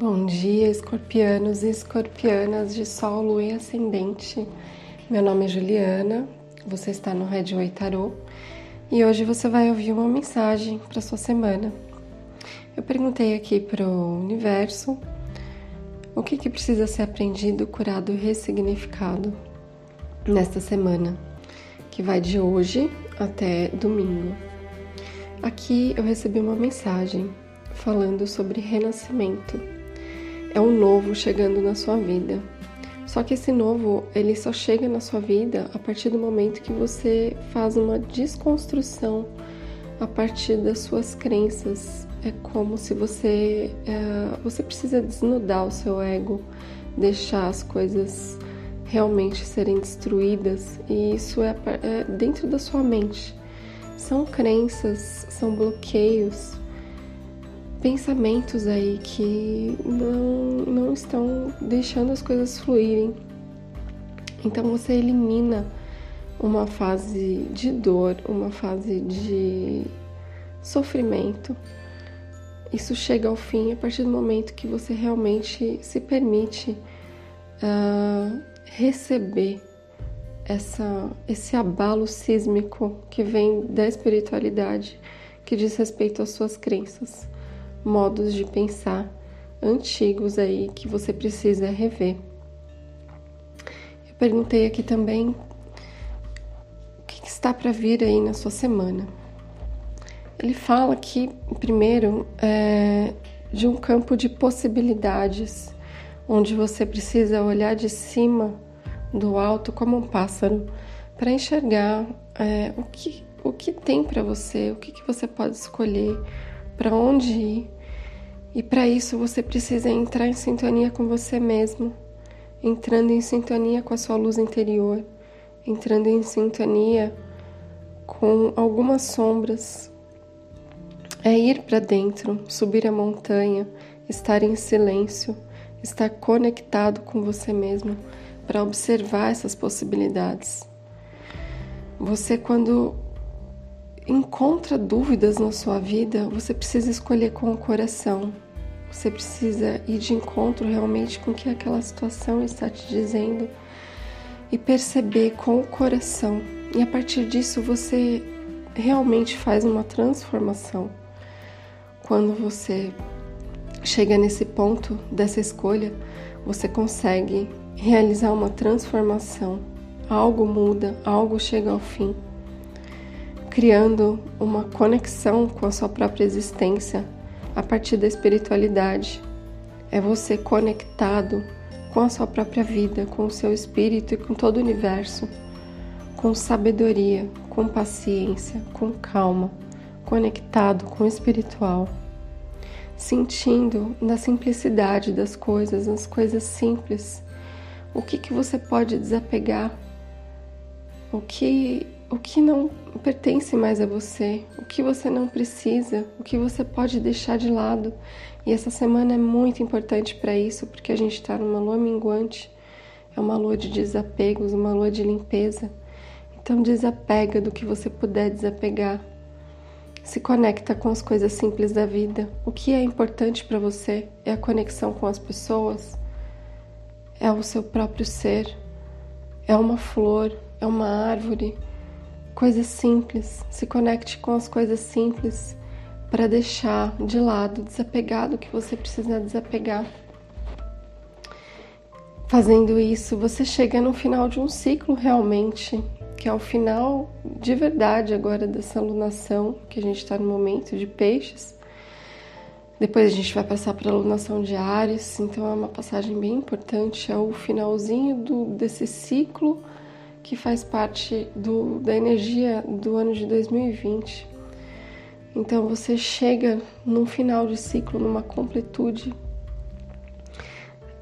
Bom dia, escorpianos e escorpianas de Sol, Lua e Ascendente. Meu nome é Juliana, você está no Red Way Tarot e hoje você vai ouvir uma mensagem para sua semana. Eu perguntei aqui para o universo o que, que precisa ser aprendido, curado e ressignificado nesta semana, que vai de hoje até domingo. Aqui eu recebi uma mensagem falando sobre renascimento é um novo chegando na sua vida. Só que esse novo, ele só chega na sua vida a partir do momento que você faz uma desconstrução a partir das suas crenças. É como se você é, você precisa desnudar o seu ego, deixar as coisas realmente serem destruídas e isso é, é dentro da sua mente. São crenças, são bloqueios, pensamentos aí que não, não estão deixando as coisas fluírem. Então você elimina uma fase de dor, uma fase de sofrimento. Isso chega ao fim a partir do momento que você realmente se permite uh, receber essa, esse abalo sísmico que vem da espiritualidade, que diz respeito às suas crenças modos de pensar antigos aí que você precisa rever. Eu perguntei aqui também o que está para vir aí na sua semana. Ele fala aqui, primeiro, é, de um campo de possibilidades, onde você precisa olhar de cima do alto como um pássaro para enxergar é, o, que, o que tem para você, o que, que você pode escolher, para onde ir. E para isso você precisa entrar em sintonia com você mesmo, entrando em sintonia com a sua luz interior, entrando em sintonia com algumas sombras. É ir para dentro, subir a montanha, estar em silêncio, estar conectado com você mesmo para observar essas possibilidades. Você, quando encontra dúvidas na sua vida, você precisa escolher com o coração. Você precisa ir de encontro realmente com o que aquela situação está te dizendo e perceber com o coração. E a partir disso você realmente faz uma transformação. Quando você chega nesse ponto dessa escolha, você consegue realizar uma transformação. Algo muda, algo chega ao fim criando uma conexão com a sua própria existência a partir da espiritualidade. É você conectado com a sua própria vida, com o seu espírito e com todo o universo, com sabedoria, com paciência, com calma, conectado com o espiritual, sentindo na simplicidade das coisas, nas coisas simples, o que que você pode desapegar, o que o que não pertence mais a você, o que você não precisa, o que você pode deixar de lado. E essa semana é muito importante para isso, porque a gente está numa lua minguante, é uma lua de desapegos, uma lua de limpeza. Então, desapega do que você puder desapegar. Se conecta com as coisas simples da vida. O que é importante para você é a conexão com as pessoas, é o seu próprio ser, é uma flor, é uma árvore coisas simples, se conecte com as coisas simples para deixar de lado, desapegar do que você precisa desapegar. Fazendo isso, você chega no final de um ciclo realmente, que é o final de verdade agora dessa lunação, que a gente está no momento de peixes. Depois a gente vai passar para a lunação de Ares, então é uma passagem bem importante, é o finalzinho do, desse ciclo que faz parte do, da energia do ano de 2020. Então você chega num final de ciclo, numa completude,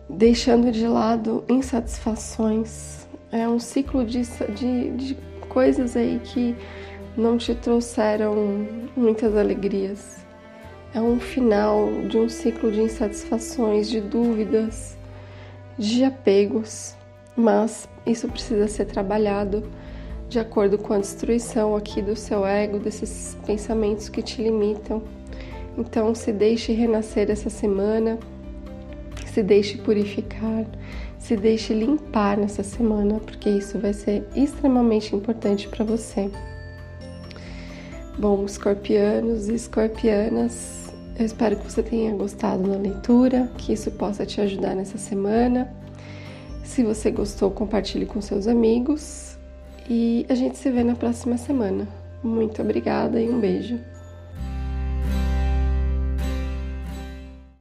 deixando de lado insatisfações. É um ciclo de, de, de coisas aí que não te trouxeram muitas alegrias. É um final de um ciclo de insatisfações, de dúvidas, de apegos mas isso precisa ser trabalhado de acordo com a destruição aqui do seu ego, desses pensamentos que te limitam. Então, se deixe renascer essa semana, se deixe purificar, se deixe limpar nessa semana, porque isso vai ser extremamente importante para você. Bom, escorpianos e escorpianas, eu espero que você tenha gostado da leitura, que isso possa te ajudar nessa semana. Se você gostou, compartilhe com seus amigos e a gente se vê na próxima semana. Muito obrigada e um beijo.